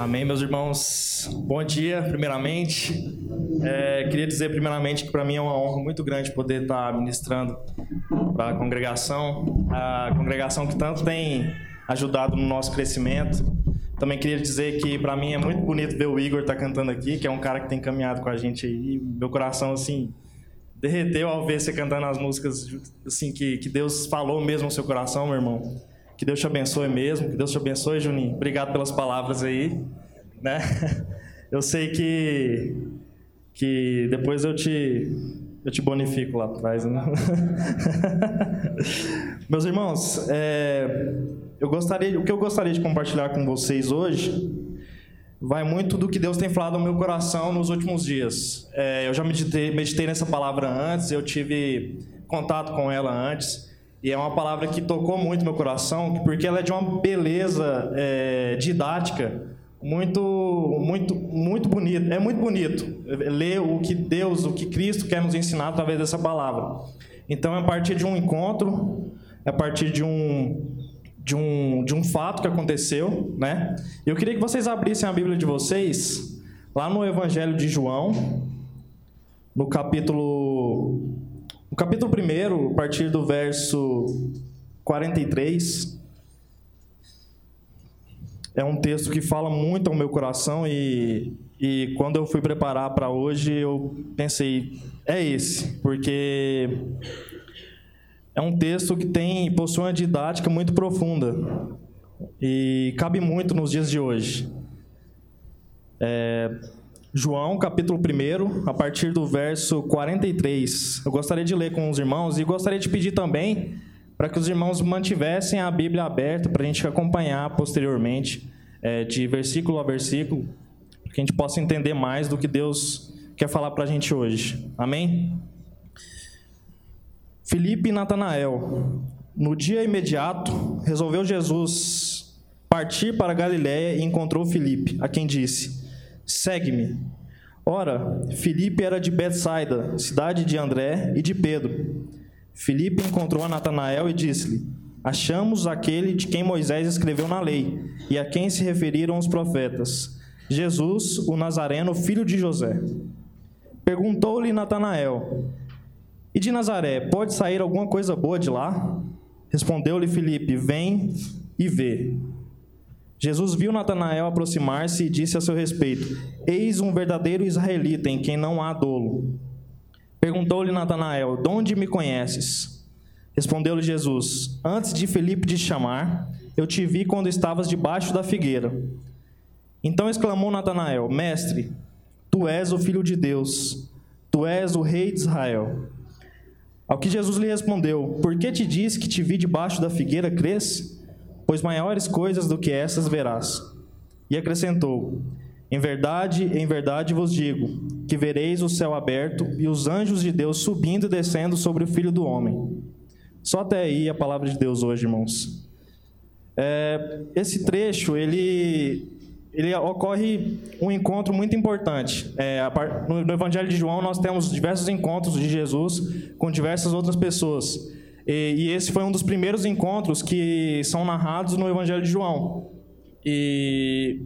Amém, meus irmãos. Bom dia, primeiramente. É, queria dizer, primeiramente, que para mim é uma honra muito grande poder estar ministrando para a congregação, a congregação que tanto tem ajudado no nosso crescimento. Também queria dizer que para mim é muito bonito ver o Igor estar tá cantando aqui, que é um cara que tem caminhado com a gente aí. Meu coração, assim, derreteu ao ver você cantando as músicas assim que, que Deus falou mesmo no seu coração, meu irmão. Que Deus te abençoe mesmo, que Deus te abençoe, Juninho. Obrigado pelas palavras aí, né? Eu sei que que depois eu te eu te bonifico lá atrás, né? Meus irmãos, é, eu gostaria, o que eu gostaria de compartilhar com vocês hoje vai muito do que Deus tem falado no meu coração nos últimos dias. É, eu já meditei, meditei nessa palavra antes, eu tive contato com ela antes. E é uma palavra que tocou muito meu coração, porque ela é de uma beleza é, didática muito, muito, muito bonita. É muito bonito ler o que Deus, o que Cristo quer nos ensinar através dessa palavra. Então, é a partir de um encontro, é a partir de um, de um, de um fato que aconteceu, né? Eu queria que vocês abrissem a Bíblia de vocês lá no Evangelho de João, no capítulo capítulo 1, a partir do verso 43, é um texto que fala muito ao meu coração e, e quando eu fui preparar para hoje, eu pensei, é esse, porque é um texto que tem possui uma didática muito profunda e cabe muito nos dias de hoje. É, João, capítulo 1, a partir do verso 43. Eu gostaria de ler com os irmãos e gostaria de pedir também para que os irmãos mantivessem a Bíblia aberta para a gente acompanhar posteriormente, é, de versículo a versículo, para que a gente possa entender mais do que Deus quer falar para a gente hoje. Amém? Filipe e Natanael. No dia imediato, resolveu Jesus partir para Galiléia e encontrou Filipe, a quem disse: Segue-me. Ora, Filipe era de Betsaida, cidade de André e de Pedro. Filipe encontrou a Natanael e disse-lhe: Achamos aquele de quem Moisés escreveu na lei e a quem se referiram os profetas, Jesus, o Nazareno, filho de José. Perguntou-lhe Natanael: E de Nazaré pode sair alguma coisa boa de lá? Respondeu-lhe Filipe: Vem e vê. Jesus viu Natanael aproximar-se e disse a seu respeito: Eis um verdadeiro israelita em quem não há dolo. Perguntou-lhe Natanael: De onde me conheces? Respondeu-lhe Jesus: Antes de Felipe te chamar, eu te vi quando estavas debaixo da figueira. Então exclamou Natanael: Mestre, tu és o filho de Deus, tu és o rei de Israel. Ao que Jesus lhe respondeu: Por que te disse que te vi debaixo da figueira, crês? Pois maiores coisas do que essas verás. E acrescentou: Em verdade, em verdade vos digo, que vereis o céu aberto e os anjos de Deus subindo e descendo sobre o Filho do Homem. Só até aí a palavra de Deus hoje, irmãos. É, esse trecho, ele, ele ocorre um encontro muito importante. É, no Evangelho de João, nós temos diversos encontros de Jesus com diversas outras pessoas. E, e esse foi um dos primeiros encontros que são narrados no Evangelho de João. E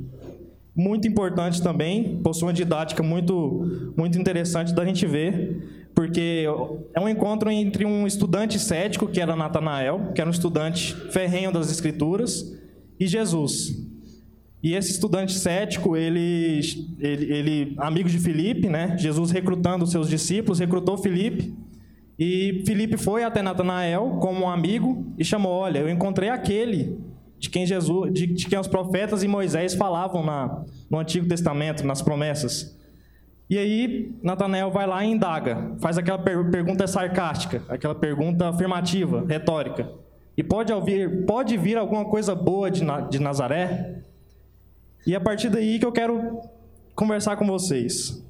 muito importante também, possui uma didática muito, muito interessante da gente ver, porque é um encontro entre um estudante cético, que era Natanael, que era um estudante ferrenho das Escrituras, e Jesus. E esse estudante cético, ele, ele, ele amigo de Filipe, né? Jesus recrutando seus discípulos, recrutou Filipe, e Felipe foi até Natanael como um amigo e chamou: Olha, eu encontrei aquele de quem Jesus, de, de quem os profetas e Moisés falavam na, no Antigo Testamento, nas promessas. E aí Natanael vai lá e indaga, faz aquela per pergunta sarcástica, aquela pergunta afirmativa, retórica. E pode ouvir, pode vir alguma coisa boa de, de Nazaré? E é a partir daí que eu quero conversar com vocês.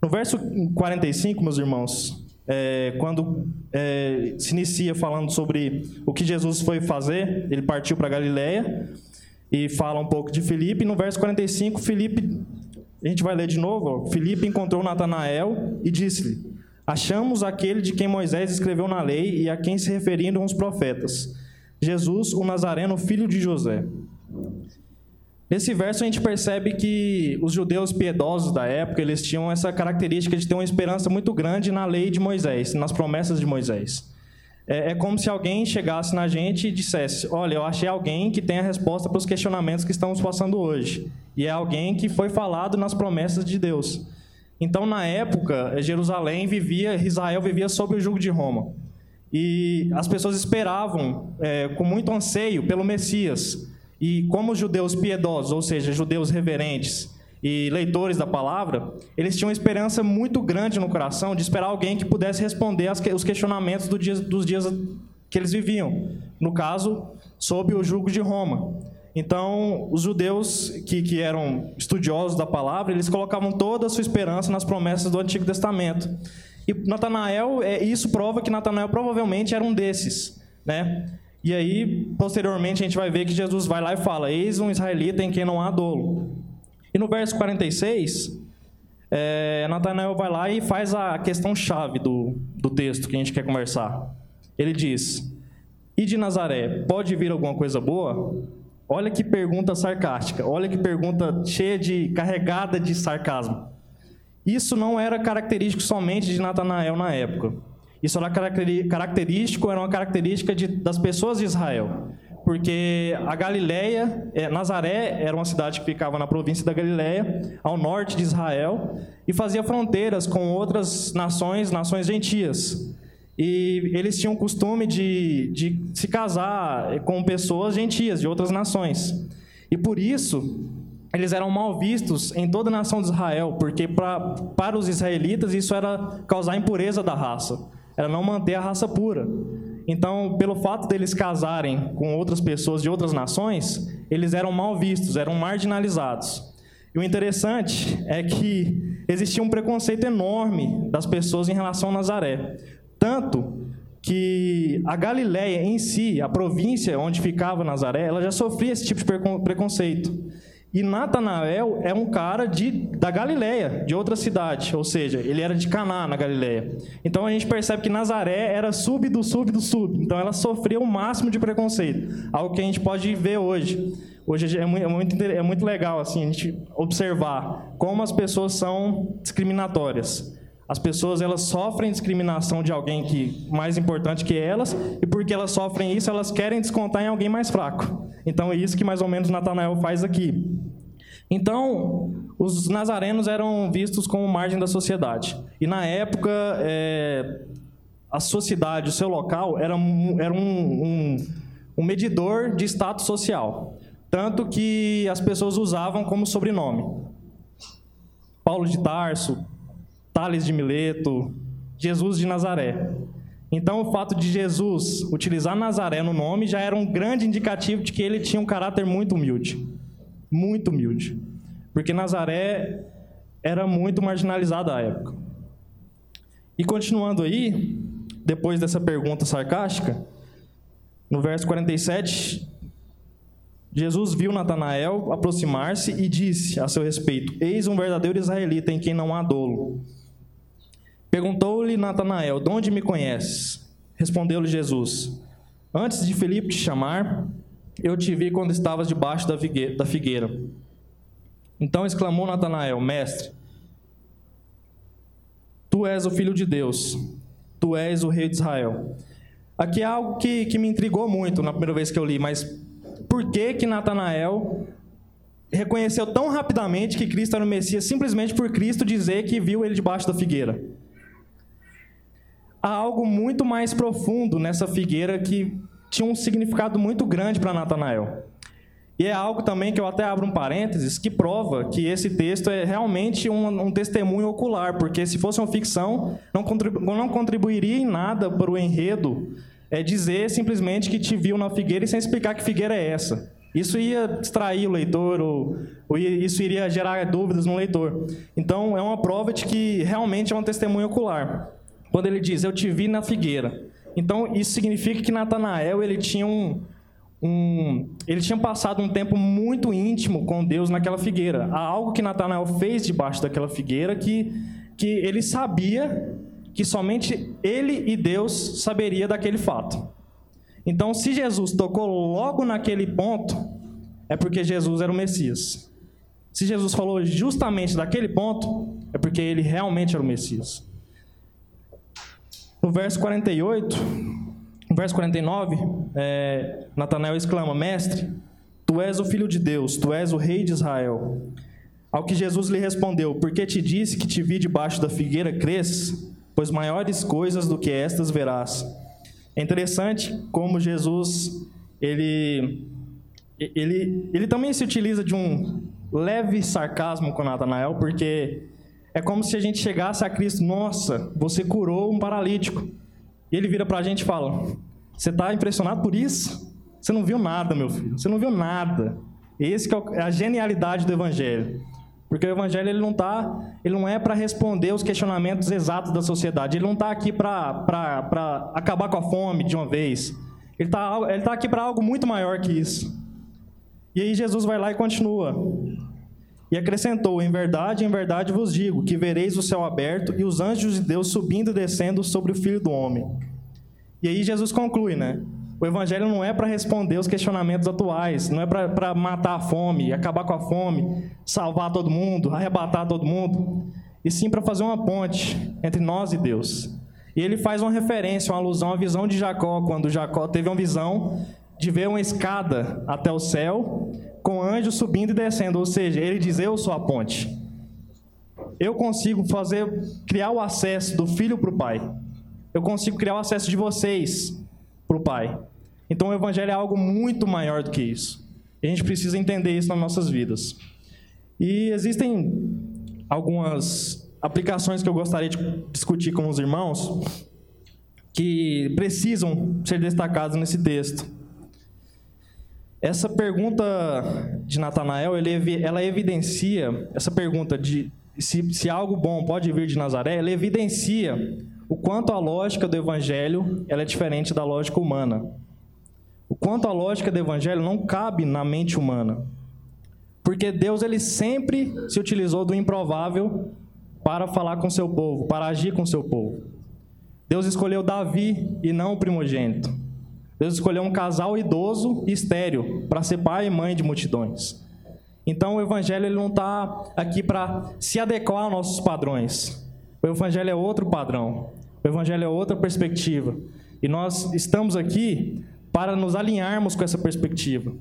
No verso 45, meus irmãos, é, quando é, se inicia falando sobre o que Jesus foi fazer, ele partiu para Galiléia e fala um pouco de Filipe. No verso 45, Filipe, a gente vai ler de novo. Ó, Filipe encontrou Natanael e disse-lhe: Achamos aquele de quem Moisés escreveu na lei e a quem se referiram os profetas, Jesus, o Nazareno, filho de José. Nesse verso a gente percebe que os judeus piedosos da época, eles tinham essa característica de ter uma esperança muito grande na lei de Moisés, nas promessas de Moisés. É, é como se alguém chegasse na gente e dissesse: Olha, eu achei alguém que tem a resposta para os questionamentos que estamos passando hoje. E é alguém que foi falado nas promessas de Deus. Então, na época, Jerusalém vivia, Israel vivia sob o jugo de Roma. E as pessoas esperavam é, com muito anseio pelo Messias. E como judeus piedosos, ou seja, judeus reverentes e leitores da palavra, eles tinham uma esperança muito grande no coração de esperar alguém que pudesse responder os questionamentos dos dias que eles viviam. No caso, sob o jugo de Roma. Então, os judeus que, que eram estudiosos da palavra, eles colocavam toda a sua esperança nas promessas do Antigo Testamento. E Natanael, é, isso prova que Natanael provavelmente era um desses, né? E aí, posteriormente, a gente vai ver que Jesus vai lá e fala: Eis um israelita em quem não há dolo. E no verso 46, é, Natanael vai lá e faz a questão chave do, do texto que a gente quer conversar. Ele diz: E de Nazaré, pode vir alguma coisa boa? Olha que pergunta sarcástica, olha que pergunta cheia de. carregada de sarcasmo. Isso não era característico somente de Natanael na época. Isso era característico, era uma característica de, das pessoas de Israel. Porque a Galileia, é, Nazaré era uma cidade que ficava na província da Galileia, ao norte de Israel, e fazia fronteiras com outras nações, nações gentias. E eles tinham o costume de, de se casar com pessoas gentias, de outras nações. E por isso, eles eram mal vistos em toda a nação de Israel, porque pra, para os israelitas isso era causar impureza da raça era não manter a raça pura. Então, pelo fato deles casarem com outras pessoas de outras nações, eles eram mal vistos, eram marginalizados. E o interessante é que existia um preconceito enorme das pessoas em relação a Nazaré. Tanto que a Galiléia em si, a província onde ficava Nazaré, ela já sofria esse tipo de preconceito. E Natanael é um cara de, da Galileia, de outra cidade, ou seja, ele era de Caná, na Galileia. Então a gente percebe que Nazaré era sub do sub do sub. Então ela sofreu o máximo de preconceito, algo que a gente pode ver hoje. Hoje é é muito, é muito legal assim, a gente observar como as pessoas são discriminatórias. As pessoas elas sofrem discriminação de alguém que mais importante que elas, e porque elas sofrem isso, elas querem descontar em alguém mais fraco. Então é isso que mais ou menos Natanael faz aqui. Então, os nazarenos eram vistos como margem da sociedade. E na época, é, a sociedade, o seu local, era, era um, um, um medidor de status social. Tanto que as pessoas usavam como sobrenome. Paulo de Tarso, Tales de Mileto, Jesus de Nazaré. Então, o fato de Jesus utilizar Nazaré no nome já era um grande indicativo de que ele tinha um caráter muito humilde. Muito humilde. Porque Nazaré era muito marginalizado à época. E continuando aí, depois dessa pergunta sarcástica, no verso 47, Jesus viu Natanael aproximar-se e disse a seu respeito: Eis um verdadeiro israelita em quem não há dolo. Perguntou-lhe Natanael: De onde me conheces? Respondeu-lhe Jesus: Antes de Filipe te chamar, eu te vi quando estavas debaixo da figueira. Então exclamou Natanael: Mestre, tu és o filho de Deus, tu és o rei de Israel. Aqui é algo que, que me intrigou muito na primeira vez que eu li, mas por que que Natanael reconheceu tão rapidamente que Cristo era o Messias simplesmente por Cristo dizer que viu ele debaixo da figueira? Há algo muito mais profundo nessa figueira que tinha um significado muito grande para Natanael. E é algo também que eu até abro um parênteses, que prova que esse texto é realmente um, um testemunho ocular, porque se fosse uma ficção, não, contribu não contribuiria em nada para o enredo é dizer simplesmente que te viu na figueira e sem explicar que figueira é essa. Isso ia distrair o leitor, ou, ou isso iria gerar dúvidas no leitor. Então, é uma prova de que realmente é um testemunho ocular quando ele diz, eu te vi na figueira. Então, isso significa que Natanael, ele tinha um, um, ele tinha passado um tempo muito íntimo com Deus naquela figueira. Há algo que Natanael fez debaixo daquela figueira que, que ele sabia que somente ele e Deus saberia daquele fato. Então, se Jesus tocou logo naquele ponto, é porque Jesus era o Messias. Se Jesus falou justamente daquele ponto, é porque ele realmente era o Messias. No verso 48, no verso 49, é, Natanael exclama: Mestre, tu és o filho de Deus, tu és o rei de Israel. Ao que Jesus lhe respondeu: Porque te disse que te vi debaixo da figueira, cresces? Pois maiores coisas do que estas verás. É interessante como Jesus ele ele, ele também se utiliza de um leve sarcasmo com Natanael, porque é como se a gente chegasse a Cristo, nossa, você curou um paralítico. E ele vira para a gente e fala: Você está impressionado por isso? Você não viu nada, meu filho. Você não viu nada. Esse é a genialidade do Evangelho. Porque o Evangelho ele não, tá, ele não é para responder os questionamentos exatos da sociedade. Ele não está aqui para acabar com a fome de uma vez. Ele está ele tá aqui para algo muito maior que isso. E aí Jesus vai lá e continua. E acrescentou: Em verdade, em verdade vos digo, que vereis o céu aberto e os anjos de Deus subindo e descendo sobre o filho do homem. E aí Jesus conclui, né? O evangelho não é para responder os questionamentos atuais, não é para matar a fome, acabar com a fome, salvar todo mundo, arrebatar todo mundo, e sim para fazer uma ponte entre nós e Deus. E ele faz uma referência, uma alusão à visão de Jacó, quando Jacó teve uma visão de ver uma escada até o céu, com anjos subindo e descendo, ou seja, ele diz: Eu sou a ponte. Eu consigo fazer, criar o acesso do filho para o pai. Eu consigo criar o acesso de vocês para o pai. Então o evangelho é algo muito maior do que isso. E a gente precisa entender isso nas nossas vidas. E existem algumas aplicações que eu gostaria de discutir com os irmãos que precisam ser destacadas nesse texto. Essa pergunta de Natanael, ela evidencia, essa pergunta de se, se algo bom pode vir de Nazaré, ela evidencia o quanto a lógica do evangelho ela é diferente da lógica humana. O quanto a lógica do evangelho não cabe na mente humana. Porque Deus ele sempre se utilizou do improvável para falar com seu povo, para agir com seu povo. Deus escolheu Davi e não o primogênito. Deus escolheu um casal idoso e estéreo para ser pai e mãe de multidões. Então o Evangelho ele não está aqui para se adequar aos nossos padrões. O Evangelho é outro padrão. O Evangelho é outra perspectiva. E nós estamos aqui para nos alinharmos com essa perspectiva,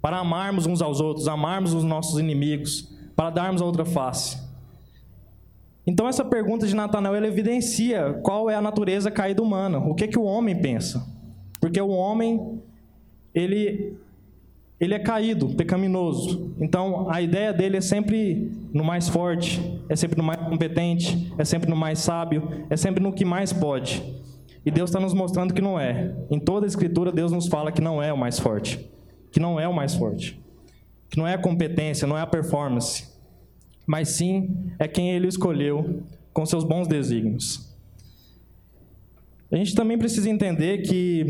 para amarmos uns aos outros, amarmos os nossos inimigos, para darmos a outra face. Então essa pergunta de Natanael evidencia qual é a natureza caída humana, o que que o homem pensa. Porque o homem, ele, ele é caído, pecaminoso. Então, a ideia dele é sempre no mais forte, é sempre no mais competente, é sempre no mais sábio, é sempre no que mais pode. E Deus está nos mostrando que não é. Em toda a Escritura, Deus nos fala que não é o mais forte. Que não é o mais forte. Que não é a competência, não é a performance. Mas sim é quem Ele escolheu com seus bons desígnios. A gente também precisa entender que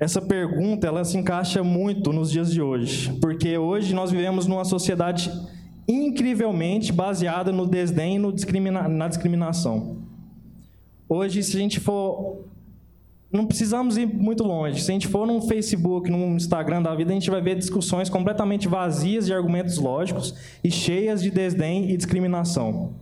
essa pergunta ela se encaixa muito nos dias de hoje, porque hoje nós vivemos numa sociedade incrivelmente baseada no desdém e no discrimina na discriminação. Hoje, se a gente for. Não precisamos ir muito longe. Se a gente for num Facebook, num Instagram da vida, a gente vai ver discussões completamente vazias de argumentos lógicos e cheias de desdém e discriminação.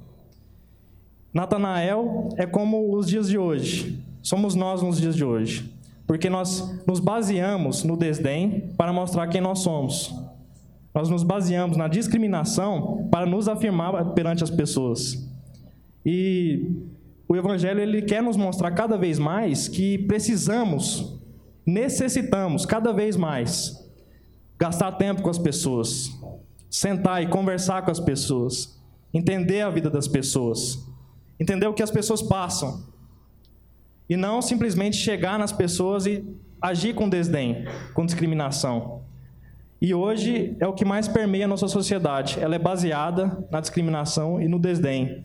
Natanael é como os dias de hoje somos nós nos dias de hoje. Porque nós nos baseamos no desdém para mostrar quem nós somos. Nós nos baseamos na discriminação para nos afirmar perante as pessoas. E o Evangelho ele quer nos mostrar cada vez mais que precisamos, necessitamos cada vez mais gastar tempo com as pessoas, sentar e conversar com as pessoas, entender a vida das pessoas, entender o que as pessoas passam, e não simplesmente chegar nas pessoas e agir com desdém, com discriminação. E hoje é o que mais permeia a nossa sociedade. Ela é baseada na discriminação e no desdém.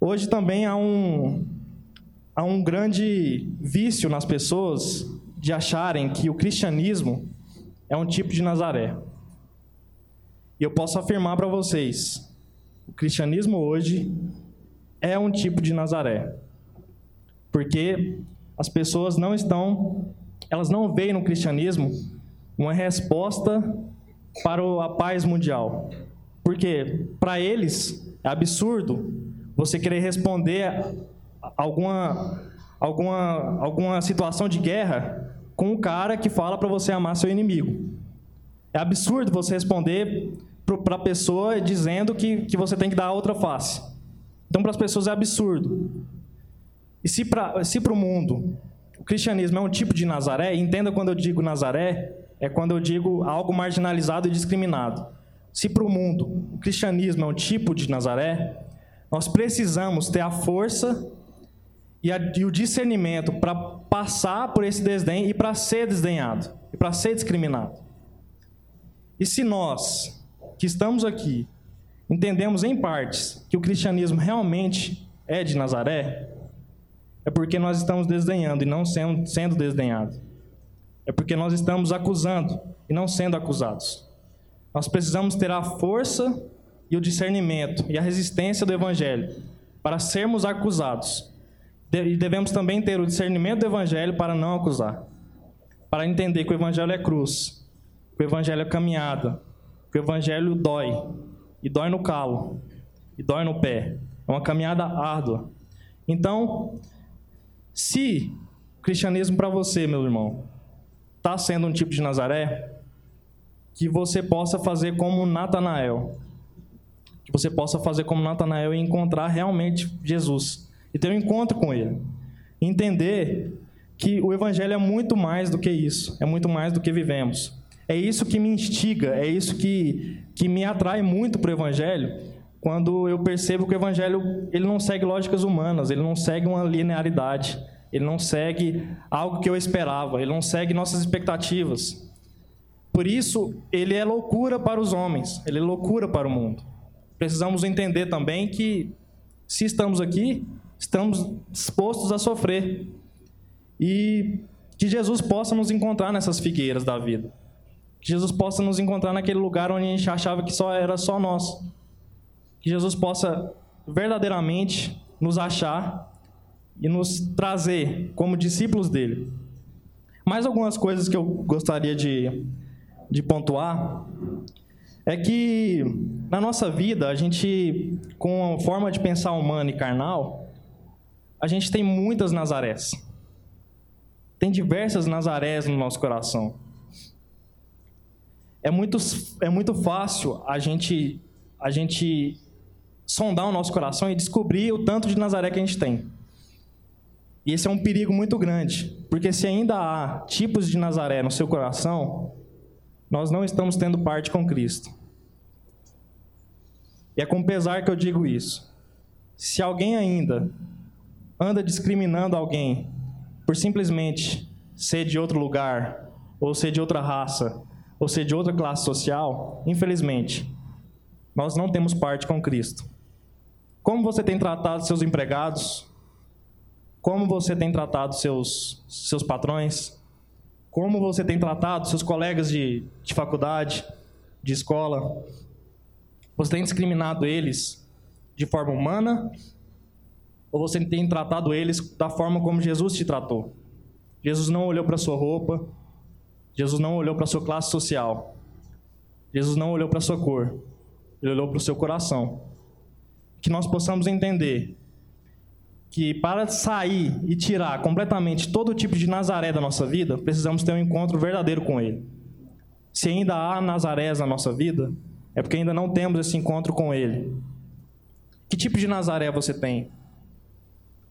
Hoje também há um, há um grande vício nas pessoas de acharem que o cristianismo é um tipo de Nazaré. E eu posso afirmar para vocês: o cristianismo hoje é um tipo de Nazaré. Porque as pessoas não estão, elas não veem no cristianismo uma resposta para a paz mundial. Porque para eles é absurdo você querer responder alguma, alguma, alguma situação de guerra com um cara que fala para você amar seu inimigo. É absurdo você responder para a pessoa dizendo que, que você tem que dar a outra face. Então, para as pessoas é absurdo. E se para se o mundo o cristianismo é um tipo de Nazaré, entenda quando eu digo Nazaré, é quando eu digo algo marginalizado e discriminado. Se para o mundo o cristianismo é um tipo de Nazaré, nós precisamos ter a força e, a, e o discernimento para passar por esse desdém e para ser desdenhado, e para ser discriminado. E se nós, que estamos aqui, entendemos em partes que o cristianismo realmente é de Nazaré, é porque nós estamos desdenhando e não sendo, sendo desdenhados. É porque nós estamos acusando e não sendo acusados. Nós precisamos ter a força e o discernimento e a resistência do Evangelho para sermos acusados. E devemos também ter o discernimento do Evangelho para não acusar. Para entender que o Evangelho é cruz, que o Evangelho é caminhada, que o Evangelho dói, e dói no calo, e dói no pé. É uma caminhada árdua. Então, se o cristianismo para você, meu irmão, está sendo um tipo de Nazaré, que você possa fazer como Natanael. Que você possa fazer como Natanael e encontrar realmente Jesus. E ter um encontro com ele. Entender que o Evangelho é muito mais do que isso. É muito mais do que vivemos. É isso que me instiga, é isso que, que me atrai muito para o Evangelho, quando eu percebo que o evangelho ele não segue lógicas humanas, ele não segue uma linearidade, ele não segue algo que eu esperava, ele não segue nossas expectativas. Por isso, ele é loucura para os homens, ele é loucura para o mundo. Precisamos entender também que se estamos aqui, estamos dispostos a sofrer. E que Jesus possa nos encontrar nessas figueiras da vida. Que Jesus possa nos encontrar naquele lugar onde a gente achava que só era só nós que Jesus possa verdadeiramente nos achar e nos trazer como discípulos dele. Mais algumas coisas que eu gostaria de, de pontuar é que na nossa vida, a gente, com a forma de pensar humana e carnal, a gente tem muitas Nazarés. Tem diversas Nazarés no nosso coração. É muito, é muito fácil a gente, a gente sondar o nosso coração e descobrir o tanto de Nazaré que a gente tem. E esse é um perigo muito grande, porque se ainda há tipos de Nazaré no seu coração, nós não estamos tendo parte com Cristo. E é com pesar que eu digo isso. Se alguém ainda anda discriminando alguém por simplesmente ser de outro lugar, ou ser de outra raça, ou ser de outra classe social, infelizmente, nós não temos parte com Cristo. Como você tem tratado seus empregados? Como você tem tratado seus, seus patrões? Como você tem tratado seus colegas de, de faculdade, de escola? Você tem discriminado eles de forma humana? Ou você tem tratado eles da forma como Jesus te tratou? Jesus não olhou para sua roupa, Jesus não olhou para sua classe social, Jesus não olhou para sua cor, ele olhou para o seu coração que nós possamos entender que para sair e tirar completamente todo tipo de Nazaré da nossa vida, precisamos ter um encontro verdadeiro com Ele. Se ainda há Nazarés na nossa vida, é porque ainda não temos esse encontro com Ele. Que tipo de Nazaré você tem?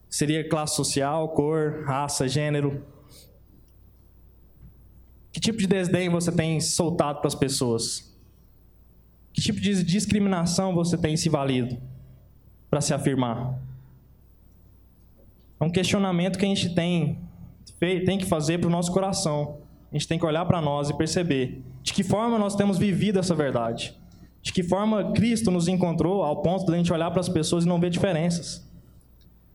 Seria classe social, cor, raça, gênero? Que tipo de desdém você tem soltado para as pessoas? Que tipo de discriminação você tem se valido? para se afirmar. É um questionamento que a gente tem, tem que fazer para o nosso coração. A gente tem que olhar para nós e perceber de que forma nós temos vivido essa verdade. De que forma Cristo nos encontrou ao ponto de a gente olhar para as pessoas e não ver diferenças.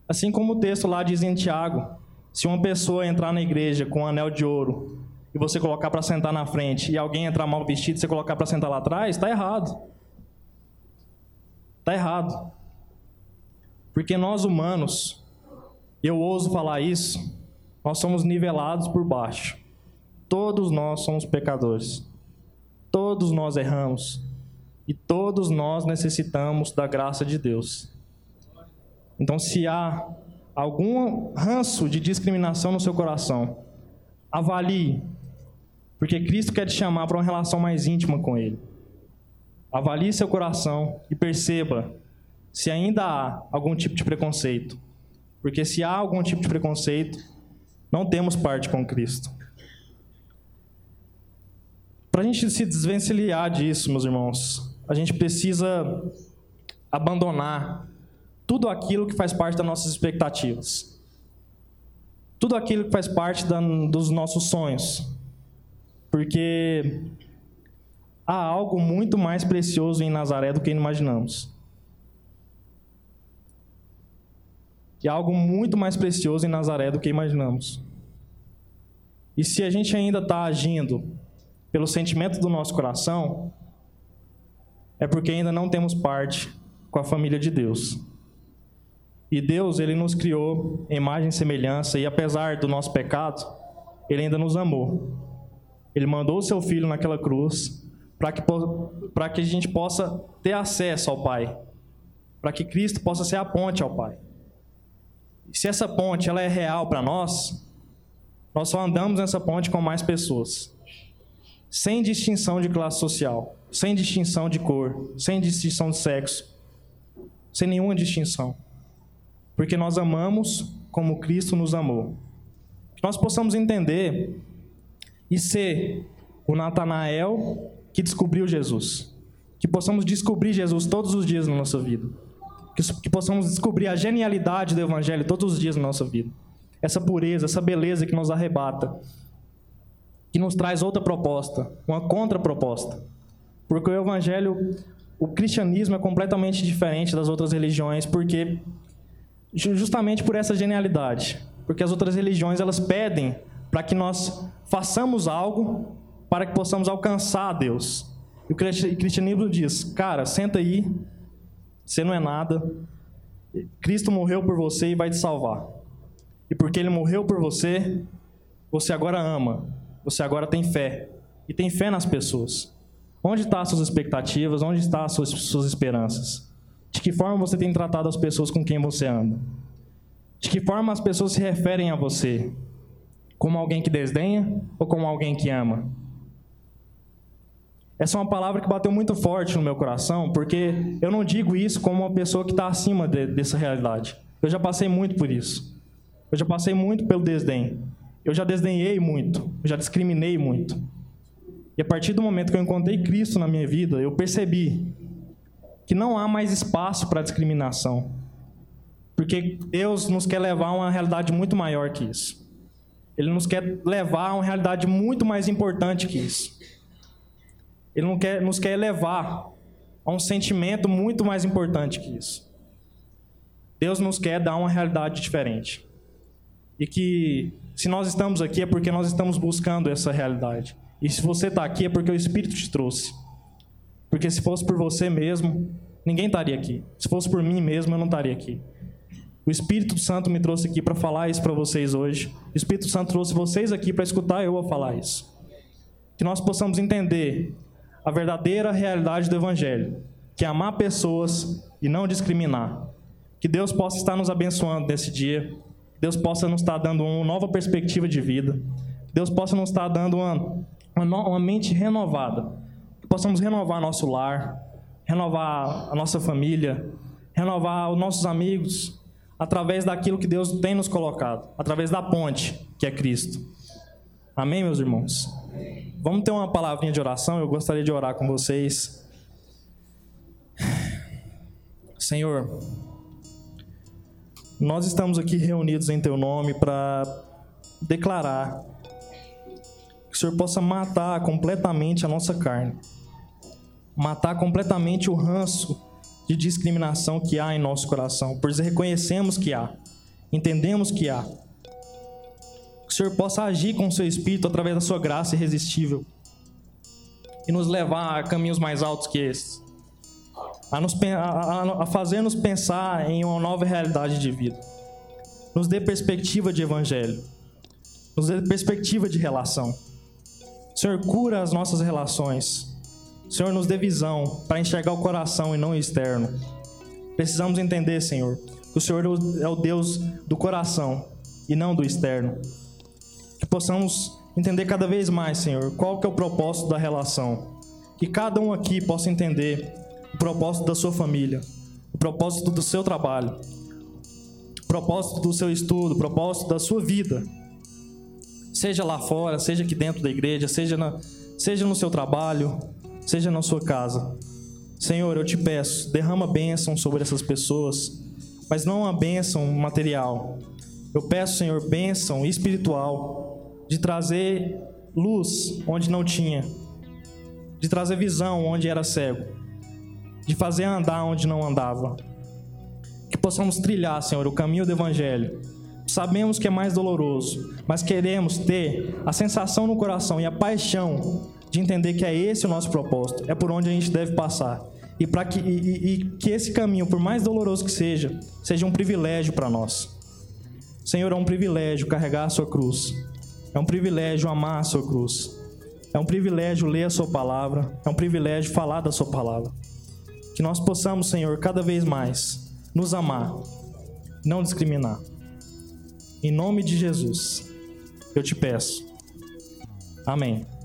Assim como o texto lá diz em Tiago: se uma pessoa entrar na igreja com um anel de ouro e você colocar para sentar na frente e alguém entrar mal vestido e você colocar para sentar lá atrás, está errado. Está errado. Porque nós humanos, eu ouso falar isso, nós somos nivelados por baixo. Todos nós somos pecadores. Todos nós erramos. E todos nós necessitamos da graça de Deus. Então, se há algum ranço de discriminação no seu coração, avalie, porque Cristo quer te chamar para uma relação mais íntima com Ele. Avalie seu coração e perceba se ainda há algum tipo de preconceito. Porque se há algum tipo de preconceito, não temos parte com Cristo. Para a gente se desvencilhar disso, meus irmãos, a gente precisa abandonar tudo aquilo que faz parte das nossas expectativas. Tudo aquilo que faz parte da, dos nossos sonhos. Porque há algo muito mais precioso em Nazaré do que imaginamos. E há algo muito mais precioso em Nazaré do que imaginamos. E se a gente ainda está agindo pelo sentimento do nosso coração, é porque ainda não temos parte com a família de Deus. E Deus, ele nos criou em imagem e semelhança, e apesar do nosso pecado, ele ainda nos amou. Ele mandou o seu filho naquela cruz para que, que a gente possa ter acesso ao Pai, para que Cristo possa ser a ponte ao Pai. E se essa ponte ela é real para nós, nós só andamos nessa ponte com mais pessoas, sem distinção de classe social, sem distinção de cor, sem distinção de sexo, sem nenhuma distinção porque nós amamos como Cristo nos amou. Que nós possamos entender e ser o Natanael que descobriu Jesus. Que possamos descobrir Jesus todos os dias na nossa vida. Que, possamos descobrir a genialidade do Evangelho todos os dias na nossa vida. Essa pureza, essa beleza que nos arrebata. Que nos traz outra proposta, uma contraproposta. Porque o Evangelho, o cristianismo é completamente diferente das outras religiões, porque justamente por essa genialidade, porque as outras religiões elas pedem para que nós façamos algo para que possamos alcançar a Deus. E o cristianismo diz: cara, senta aí, você não é nada, Cristo morreu por você e vai te salvar. E porque Ele morreu por você, você agora ama, você agora tem fé e tem fé nas pessoas. Onde estão as suas expectativas? Onde estão as suas, suas esperanças? De que forma você tem tratado as pessoas com quem você anda? De que forma as pessoas se referem a você? Como alguém que desdenha ou como alguém que ama? Essa é uma palavra que bateu muito forte no meu coração, porque eu não digo isso como uma pessoa que está acima de, dessa realidade. Eu já passei muito por isso. Eu já passei muito pelo desdém. Eu já desdenhei muito. Eu já discriminei muito. E a partir do momento que eu encontrei Cristo na minha vida, eu percebi que não há mais espaço para discriminação. Porque Deus nos quer levar a uma realidade muito maior que isso. Ele nos quer levar a uma realidade muito mais importante que isso. Ele não quer, nos quer levar a um sentimento muito mais importante que isso. Deus nos quer dar uma realidade diferente. E que se nós estamos aqui é porque nós estamos buscando essa realidade. E se você está aqui é porque o Espírito te trouxe. Porque se fosse por você mesmo, ninguém estaria aqui. Se fosse por mim mesmo, eu não estaria aqui. O Espírito Santo me trouxe aqui para falar isso para vocês hoje. O Espírito Santo trouxe vocês aqui para escutar eu a falar isso. Que nós possamos entender a verdadeira realidade do Evangelho, que é amar pessoas e não discriminar. Que Deus possa estar nos abençoando nesse dia. Que Deus possa nos estar dando uma nova perspectiva de vida. Que Deus possa nos estar dando uma, uma, uma mente renovada possamos renovar nosso lar, renovar a nossa família, renovar os nossos amigos, através daquilo que Deus tem nos colocado, através da ponte, que é Cristo. Amém, meus irmãos? Vamos ter uma palavrinha de oração, eu gostaria de orar com vocês. Senhor, nós estamos aqui reunidos em Teu nome para declarar que o Senhor possa matar completamente a nossa carne matar completamente o ranço de discriminação que há em nosso coração, pois reconhecemos que há, entendemos que há. Que o Senhor possa agir com o seu espírito através da sua graça irresistível e nos levar a caminhos mais altos que esses, a, nos, a, a fazer-nos pensar em uma nova realidade de vida, nos dê perspectiva de evangelho, nos dê perspectiva de relação Senhor, cura as nossas relações. Senhor, nos dê visão para enxergar o coração e não o externo. Precisamos entender, Senhor, que o Senhor é o Deus do coração e não do externo. Que possamos entender cada vez mais, Senhor, qual que é o propósito da relação. Que cada um aqui possa entender o propósito da sua família, o propósito do seu trabalho, o propósito do seu estudo, o propósito da sua vida. Seja lá fora, seja aqui dentro da igreja, seja, na, seja no seu trabalho, seja na sua casa. Senhor, eu te peço, derrama bênção sobre essas pessoas, mas não uma bênção material. Eu peço, Senhor, bênção espiritual, de trazer luz onde não tinha, de trazer visão onde era cego, de fazer andar onde não andava. Que possamos trilhar, Senhor, o caminho do Evangelho. Sabemos que é mais doloroso, mas queremos ter a sensação no coração e a paixão de entender que é esse o nosso propósito, é por onde a gente deve passar. E, para que, e, e que esse caminho, por mais doloroso que seja, seja um privilégio para nós. Senhor, é um privilégio carregar a sua cruz. É um privilégio amar a sua cruz. É um privilégio ler a sua palavra. É um privilégio falar da sua palavra. Que nós possamos, Senhor, cada vez mais nos amar, não discriminar. Em nome de Jesus, eu te peço. Amém.